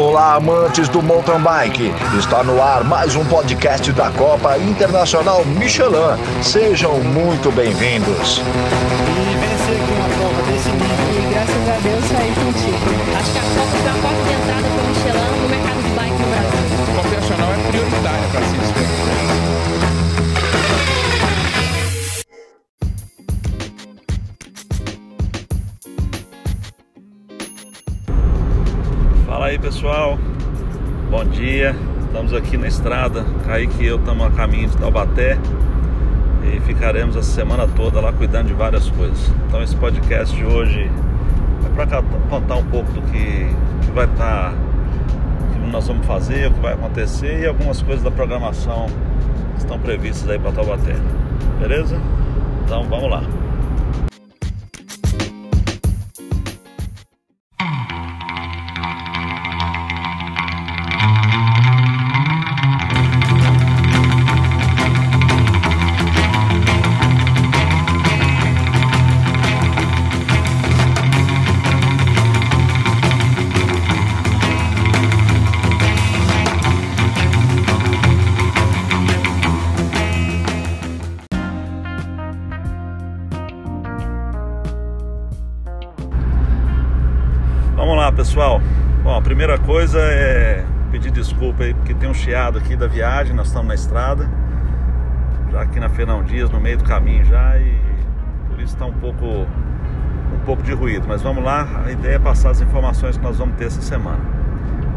Olá, amantes do mountain bike. Está no ar mais um podcast da Copa Internacional Michelin. Sejam muito bem-vindos. Pessoal, bom dia. Estamos aqui na estrada. Kaique e eu estamos a caminho de Taubaté e ficaremos a semana toda lá cuidando de várias coisas. Então esse podcast de hoje é para contar um pouco do que, que vai estar, que nós vamos fazer, o que vai acontecer e algumas coisas da programação que estão previstas aí para Taubaté. Beleza? Então vamos lá. Pessoal. Bom, a primeira coisa é pedir desculpa aí porque tem um chiado aqui da viagem, nós estamos na estrada, já aqui na Fernão Dias, no meio do caminho já e por isso está um pouco um pouco de ruído, mas vamos lá, a ideia é passar as informações que nós vamos ter essa semana.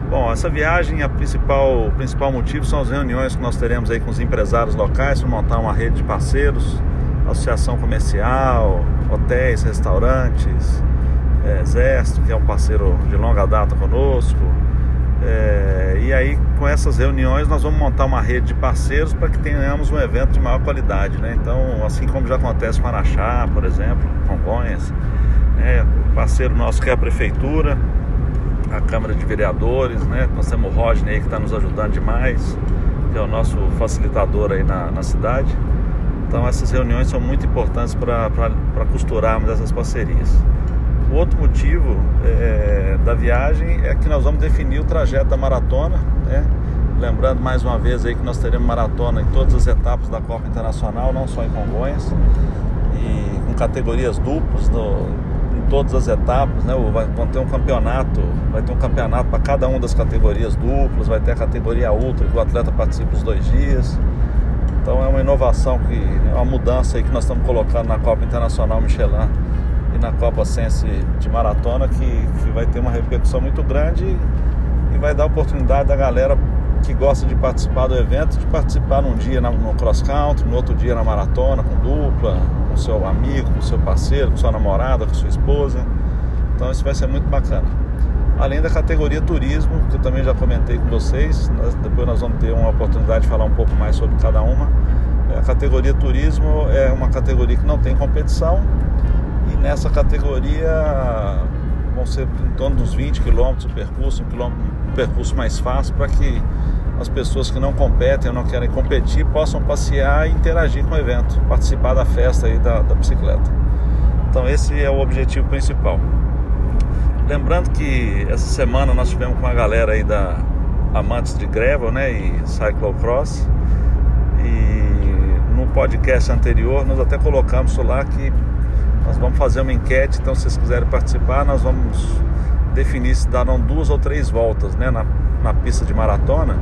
Bom, essa viagem, a principal, o principal motivo são as reuniões que nós teremos aí com os empresários locais para montar uma rede de parceiros, associação comercial, hotéis, restaurantes, é, Exército, que é um parceiro de longa data conosco. É, e aí, com essas reuniões, nós vamos montar uma rede de parceiros para que tenhamos um evento de maior qualidade. Né? Então, assim como já acontece com Araxá, por exemplo, Congonhas, né? o parceiro nosso que é a Prefeitura, a Câmara de Vereadores, né? nós temos o Rodney aí que está nos ajudando demais, que é o nosso facilitador aí na, na cidade. Então, essas reuniões são muito importantes para costurarmos essas parcerias. Outro motivo é, da viagem é que nós vamos definir o trajeto da maratona, né? Lembrando mais uma vez aí que nós teremos maratona em todas as etapas da Copa Internacional, não só em Congonhas, e com categorias duplas no, em todas as etapas, né? Vai, ter um campeonato, vai ter um campeonato para cada uma das categorias duplas, vai ter a categoria ultra que o atleta participa os dois dias. Então é uma inovação que é uma mudança aí que nós estamos colocando na Copa Internacional Michelin e na Copa Sense de maratona que, que vai ter uma repercussão muito grande e vai dar oportunidade da galera que gosta de participar do evento de participar num dia no cross country, no outro dia na maratona com dupla, com seu amigo, com seu parceiro, com sua namorada, com sua esposa. Então isso vai ser muito bacana. Além da categoria turismo, que eu também já comentei com vocês, nós, depois nós vamos ter uma oportunidade de falar um pouco mais sobre cada uma. A categoria turismo é uma categoria que não tem competição, nessa categoria vão ser em torno dos 20 quilômetros o percurso, um, percurso mais fácil para que as pessoas que não competem ou não querem competir possam passear e interagir com o evento, participar da festa aí da, da bicicleta. Então esse é o objetivo principal. Lembrando que essa semana nós tivemos com a galera aí da Amantes de Gravel né, e Cyclocross e no podcast anterior nós até colocamos lá que nós vamos fazer uma enquete, então se vocês quiserem participar, nós vamos definir se darão duas ou três voltas né, na, na pista de maratona.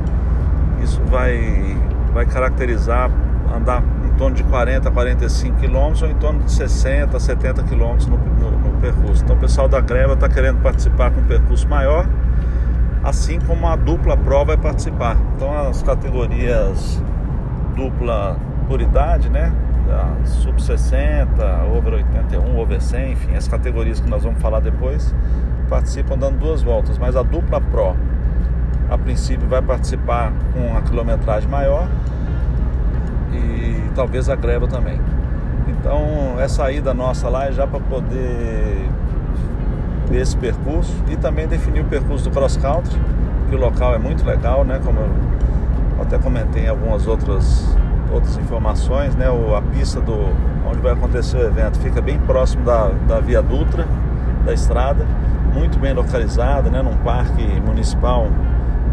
Isso vai, vai caracterizar andar em torno de 40 a 45 quilômetros ou em torno de 60 a 70 quilômetros no, no, no, percurso. Então o pessoal da greva está querendo participar com um percurso maior, assim como a dupla prova vai participar. Então as categorias dupla por idade, né? Sub 60, over 81, over 100, enfim, as categorias que nós vamos falar depois, participam dando duas voltas, mas a dupla Pro, a princípio, vai participar com a quilometragem maior e talvez a greva também. Então, essa ida nossa lá é já para poder ver esse percurso e também definir o percurso do cross country, que o local é muito legal, né? Como eu até comentei em algumas outras outras informações, né? O, a pista do onde vai acontecer o evento fica bem próximo da, da Via Dutra, da estrada, muito bem localizada, né, num parque municipal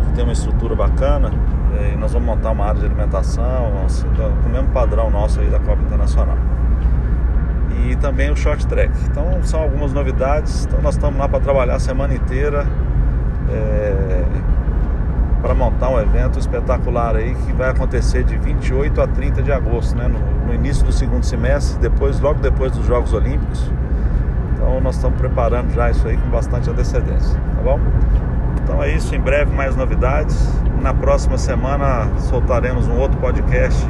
que tem uma estrutura bacana. E nós vamos montar uma área de alimentação, com o mesmo padrão nosso aí da Copa Internacional. E também o short track. Então são algumas novidades. Então nós estamos lá para trabalhar a semana inteira. É, para montar um evento espetacular aí que vai acontecer de 28 a 30 de agosto, né? No, no, início do segundo semestre, depois, logo depois dos Jogos Olímpicos. Então nós estamos preparando já isso aí com bastante antecedência, tá bom? Então é isso, em breve mais novidades. Na próxima semana soltaremos um outro podcast.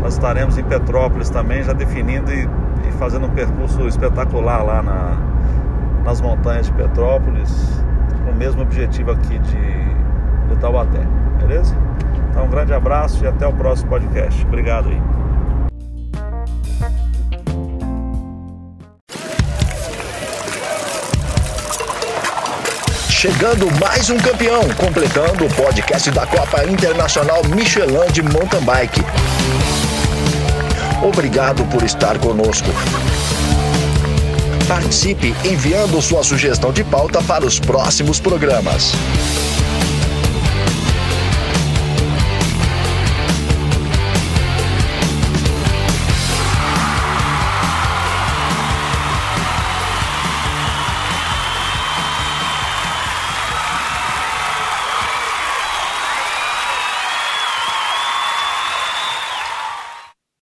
Nós estaremos em Petrópolis também, já definindo e, e fazendo um percurso espetacular lá na, nas montanhas de Petrópolis, com o mesmo objetivo aqui de de Taubaté, beleza? Então um grande abraço e até o próximo podcast. Obrigado aí. Chegando mais um campeão, completando o podcast da Copa Internacional Michelin de Mountain Bike. Obrigado por estar conosco. Participe enviando sua sugestão de pauta para os próximos programas.